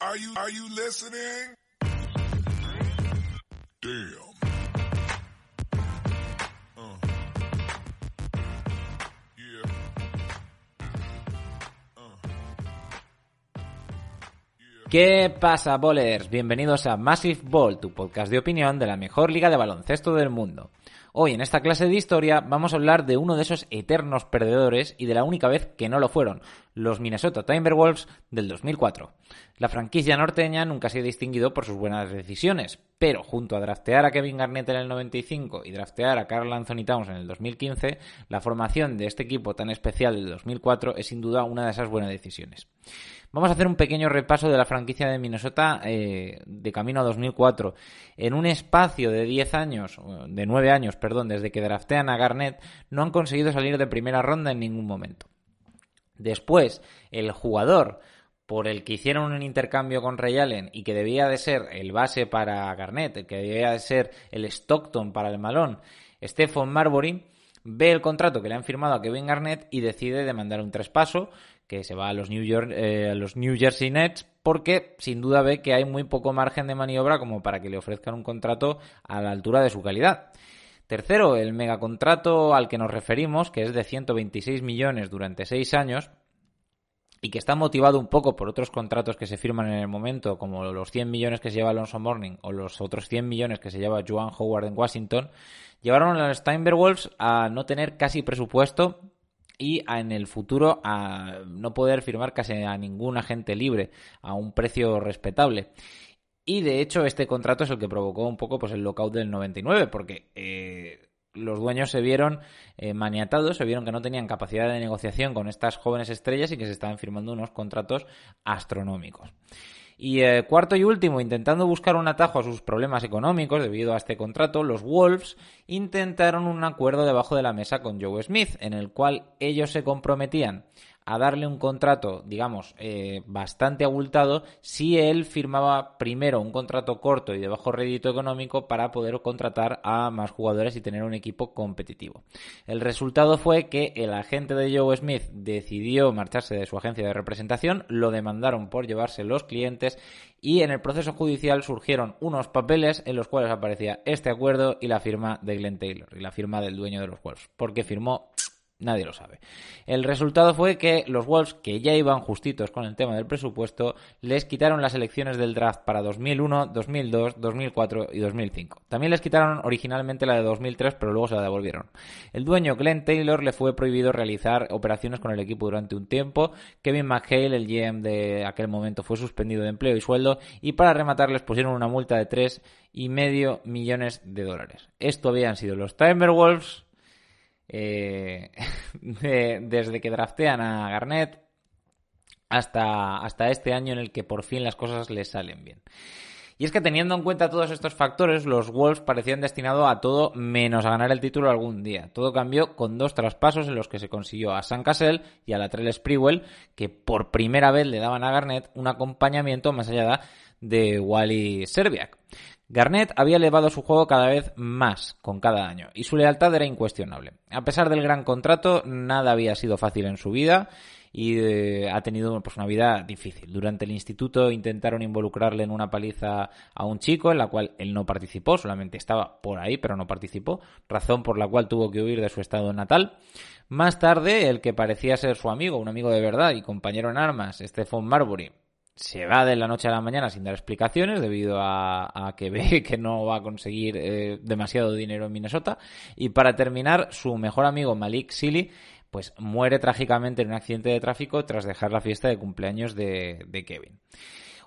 Are you, are you listening? Damn. Uh. Uh. ¿Qué pasa, bowlers? Bienvenidos a Massive Ball, tu podcast de opinión de la mejor liga de baloncesto del mundo. Hoy en esta clase de historia vamos a hablar de uno de esos eternos perdedores y de la única vez que no lo fueron, los Minnesota Timberwolves del 2004. La franquicia norteña nunca se ha distinguido por sus buenas decisiones, pero junto a draftear a Kevin Garnett en el 95 y draftear a Carl Anthony Towns en el 2015, la formación de este equipo tan especial del 2004 es sin duda una de esas buenas decisiones. Vamos a hacer un pequeño repaso de la franquicia de Minnesota eh, de camino a 2004. En un espacio de 10 años, de 9 años, perdón, desde que draftean a Garnett, no han conseguido salir de primera ronda en ningún momento. Después, el jugador por el que hicieron un intercambio con Ray Allen y que debía de ser el base para Garnett, que debía de ser el Stockton para el Malón, Stephen Marbury, ve el contrato que le han firmado a Kevin Garnett y decide demandar un traspaso que se va eh, a los New Jersey Nets porque sin duda ve que hay muy poco margen de maniobra como para que le ofrezcan un contrato a la altura de su calidad. Tercero, el megacontrato al que nos referimos, que es de 126 millones durante seis años, y que está motivado un poco por otros contratos que se firman en el momento, como los 100 millones que se lleva Alonso Morning o los otros 100 millones que se lleva Joan Howard en Washington, llevaron a los Timberwolves a no tener casi presupuesto y a, en el futuro a no poder firmar casi a ningún agente libre a un precio respetable. Y de hecho este contrato es el que provocó un poco pues el lockout del 99 porque eh, los dueños se vieron eh, maniatados, se vieron que no tenían capacidad de negociación con estas jóvenes estrellas y que se estaban firmando unos contratos astronómicos. Y eh, cuarto y último, intentando buscar un atajo a sus problemas económicos debido a este contrato, los Wolves intentaron un acuerdo debajo de la mesa con Joe Smith, en el cual ellos se comprometían a darle un contrato, digamos, eh, bastante abultado si él firmaba primero un contrato corto y de bajo rédito económico para poder contratar a más jugadores y tener un equipo competitivo. El resultado fue que el agente de Joe Smith decidió marcharse de su agencia de representación, lo demandaron por llevarse los clientes y en el proceso judicial surgieron unos papeles en los cuales aparecía este acuerdo y la firma de Glenn Taylor y la firma del dueño de los Wolves, porque firmó Nadie lo sabe. El resultado fue que los Wolves, que ya iban justitos con el tema del presupuesto, les quitaron las elecciones del draft para 2001, 2002, 2004 y 2005. También les quitaron originalmente la de 2003, pero luego se la devolvieron. El dueño Glenn Taylor le fue prohibido realizar operaciones con el equipo durante un tiempo. Kevin McHale, el GM de aquel momento, fue suspendido de empleo y sueldo. Y para rematar les pusieron una multa de 3,5 millones de dólares. Esto habían sido los Timberwolves eh, de, desde que draftean a Garnett hasta, hasta este año en el que por fin las cosas les salen bien. Y es que teniendo en cuenta todos estos factores, los Wolves parecían destinados a todo menos a ganar el título algún día. Todo cambió con dos traspasos en los que se consiguió a San Cassell y a la Trell Sprewell, que por primera vez le daban a Garnett un acompañamiento más allá de Wally Serbiak. Garnett había elevado su juego cada vez más con cada año y su lealtad era incuestionable. A pesar del gran contrato, nada había sido fácil en su vida y eh, ha tenido pues, una vida difícil. Durante el instituto intentaron involucrarle en una paliza a un chico en la cual él no participó, solamente estaba por ahí pero no participó, razón por la cual tuvo que huir de su estado natal. Más tarde, el que parecía ser su amigo, un amigo de verdad y compañero en armas, Stephen Marbury, se va de la noche a la mañana sin dar explicaciones debido a, que ve que no va a conseguir eh, demasiado dinero en Minnesota. Y para terminar, su mejor amigo Malik Silly pues muere trágicamente en un accidente de tráfico tras dejar la fiesta de cumpleaños de, de Kevin.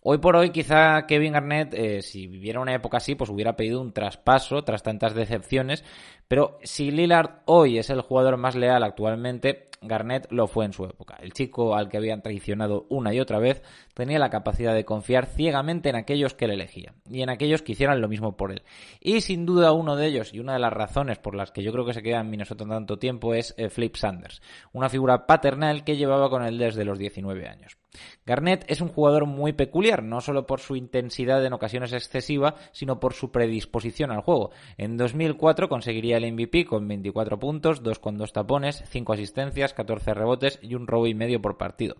Hoy por hoy quizá Kevin Garnett, eh, si viviera una época así, pues hubiera pedido un traspaso tras tantas decepciones, pero si Lillard hoy es el jugador más leal actualmente, Garnett lo fue en su época. El chico al que habían traicionado una y otra vez tenía la capacidad de confiar ciegamente en aquellos que le elegía y en aquellos que hicieran lo mismo por él. Y sin duda uno de ellos y una de las razones por las que yo creo que se queda en Minnesota tanto tiempo es eh, Flip Sanders, una figura paternal que llevaba con él desde los 19 años. Garnett es un jugador muy peculiar, no solo por su intensidad en ocasiones excesiva, sino por su predisposición al juego. En 2004 conseguiría el MVP con 24 puntos, 2 con 2 tapones, 5 asistencias, 14 rebotes y un robo y medio por partido.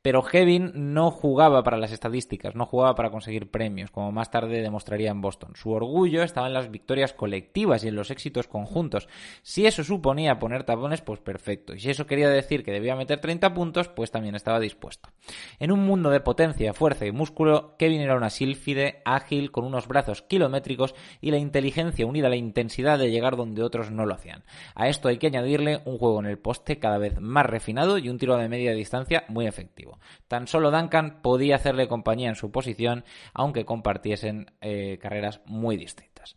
Pero Kevin no jugaba para las estadísticas, no jugaba para conseguir premios, como más tarde demostraría en Boston. Su orgullo estaba en las victorias colectivas y en los éxitos conjuntos. Si eso suponía poner tapones, pues perfecto. Y si eso quería decir que debía meter 30 puntos, pues también estaba dispuesto. En un mundo de potencia, fuerza y músculo, Kevin era una sílfide, ágil, con unos brazos kilométricos y la inteligencia unida a la intensidad de llegar donde otros no lo hacían. A esto hay que añadirle un juego en el poste cada vez más refinado y un tiro de media distancia muy efectivo. Tan solo Duncan podía hacerle compañía en su posición, aunque compartiesen eh, carreras muy distintas.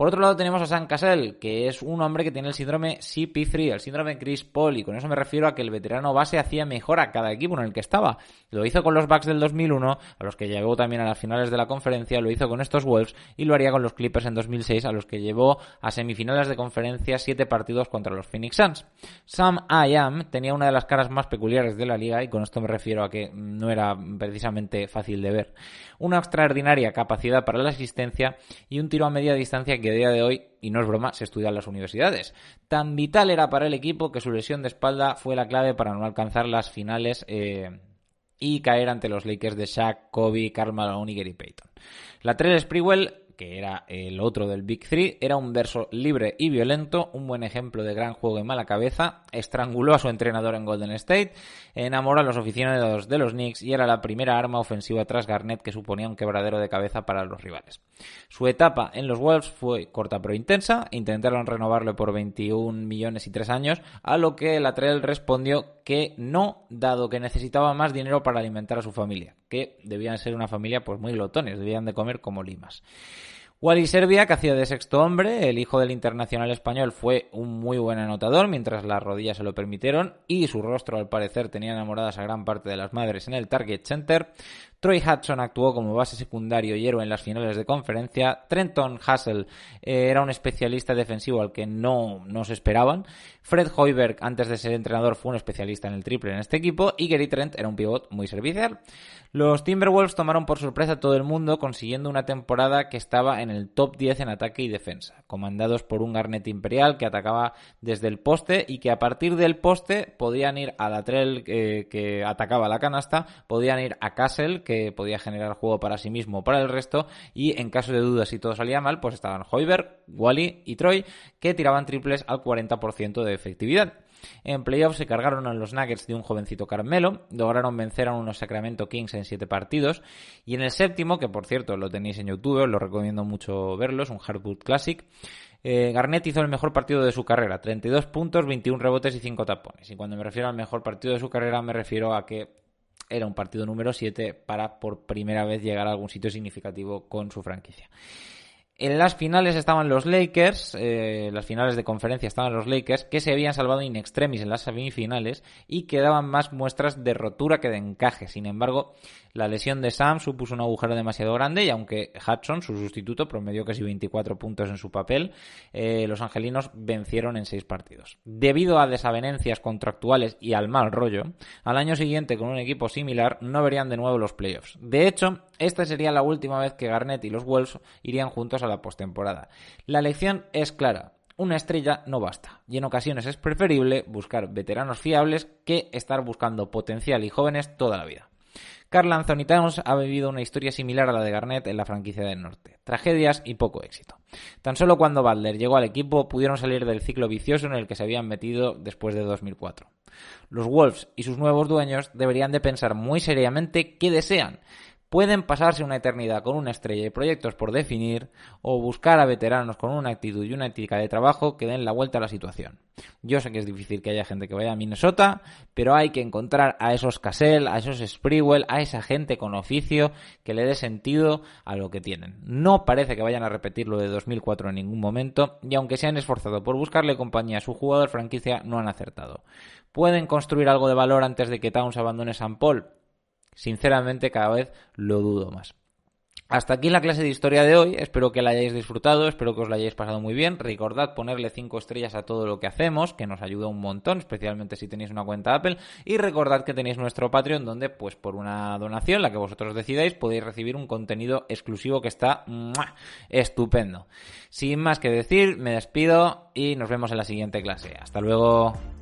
Por otro lado tenemos a Sam Cassell, que es un hombre que tiene el síndrome CP3, el síndrome Chris Paul, y con eso me refiero a que el veterano base hacía mejor a cada equipo en el que estaba. Lo hizo con los Bucks del 2001, a los que llegó también a las finales de la conferencia, lo hizo con estos Wolves y lo haría con los Clippers en 2006, a los que llevó a semifinales de conferencia siete partidos contra los Phoenix Suns. Sam I tenía una de las caras más peculiares de la liga y con esto me refiero a que no era precisamente fácil de ver. Una extraordinaria capacidad para la asistencia y un tiro a media distancia que día de hoy, y no es broma, se estudia en las universidades. Tan vital era para el equipo que su lesión de espalda fue la clave para no alcanzar las finales eh, y caer ante los Lakers de Shaq, Kobe, Karl Malone y Gary Payton. La Trell Sprewell que era el otro del Big Three, era un verso libre y violento, un buen ejemplo de gran juego y mala cabeza, estranguló a su entrenador en Golden State, enamoró a los oficiales de los Knicks y era la primera arma ofensiva tras Garnett que suponía un quebradero de cabeza para los rivales. Su etapa en los Wolves fue corta pero intensa, intentaron renovarlo por 21 millones y 3 años, a lo que Latrell respondió que no, dado que necesitaba más dinero para alimentar a su familia, que debían ser una familia pues muy glotones, debían de comer como limas. Wally Serbia, que hacía de sexto hombre, el hijo del internacional español, fue un muy buen anotador mientras las rodillas se lo permitieron y su rostro al parecer tenía enamoradas a gran parte de las madres en el Target Center. Troy Hudson actuó como base secundario y héroe en las finales de conferencia. Trenton Hassel eh, era un especialista defensivo al que no, no se esperaban. Fred Hoiberg, antes de ser entrenador, fue un especialista en el triple en este equipo. Y Gary Trent era un pivot muy servicial. Los Timberwolves tomaron por sorpresa a todo el mundo, consiguiendo una temporada que estaba en el top 10 en ataque y defensa, comandados por un Garnet Imperial que atacaba desde el poste y que a partir del poste podían ir a la trail eh, que atacaba la canasta, podían ir a Castle, que podía generar juego para sí mismo o para el resto, y en caso de dudas si todo salía mal, pues estaban Hoiberg, Wally y Troy, que tiraban triples al 40% de efectividad. En playoffs se cargaron a los Nuggets de un jovencito Carmelo, lograron vencer a unos Sacramento Kings en 7 partidos, y en el séptimo, que por cierto lo tenéis en YouTube, os lo recomiendo mucho verlo, un Hardwood Classic, eh, Garnett hizo el mejor partido de su carrera, 32 puntos, 21 rebotes y 5 tapones. Y cuando me refiero al mejor partido de su carrera me refiero a que era un partido número 7 para por primera vez llegar a algún sitio significativo con su franquicia. En las finales estaban los Lakers, eh, las finales de conferencia estaban los Lakers, que se habían salvado in extremis en las semifinales y que daban más muestras de rotura que de encaje. Sin embargo, la lesión de Sam supuso un agujero demasiado grande y aunque Hudson, su sustituto, promedió casi 24 puntos en su papel, eh, los angelinos vencieron en seis partidos. Debido a desavenencias contractuales y al mal rollo, al año siguiente con un equipo similar no verían de nuevo los playoffs. De hecho, esta sería la última vez que Garnett y los Wolves irían juntos a la postemporada. La lección es clara. Una estrella no basta, y en ocasiones es preferible buscar veteranos fiables que estar buscando potencial y jóvenes toda la vida. Carl Anthony Towns ha vivido una historia similar a la de Garnett en la franquicia del norte. Tragedias y poco éxito. Tan solo cuando Butler llegó al equipo pudieron salir del ciclo vicioso en el que se habían metido después de 2004. Los Wolves y sus nuevos dueños deberían de pensar muy seriamente qué desean Pueden pasarse una eternidad con una estrella y proyectos por definir o buscar a veteranos con una actitud y una ética de trabajo que den la vuelta a la situación. Yo sé que es difícil que haya gente que vaya a Minnesota, pero hay que encontrar a esos Cassell, a esos Sprewell, a esa gente con oficio que le dé sentido a lo que tienen. No parece que vayan a repetir lo de 2004 en ningún momento y aunque se han esforzado por buscarle compañía a su jugador franquicia, no han acertado. ¿Pueden construir algo de valor antes de que Towns abandone San Paul? Sinceramente, cada vez lo dudo más. Hasta aquí la clase de historia de hoy. Espero que la hayáis disfrutado, espero que os la hayáis pasado muy bien. Recordad ponerle 5 estrellas a todo lo que hacemos, que nos ayuda un montón, especialmente si tenéis una cuenta Apple. Y recordad que tenéis nuestro Patreon, donde, pues por una donación, la que vosotros decidáis, podéis recibir un contenido exclusivo que está estupendo. Sin más que decir, me despido y nos vemos en la siguiente clase. Hasta luego.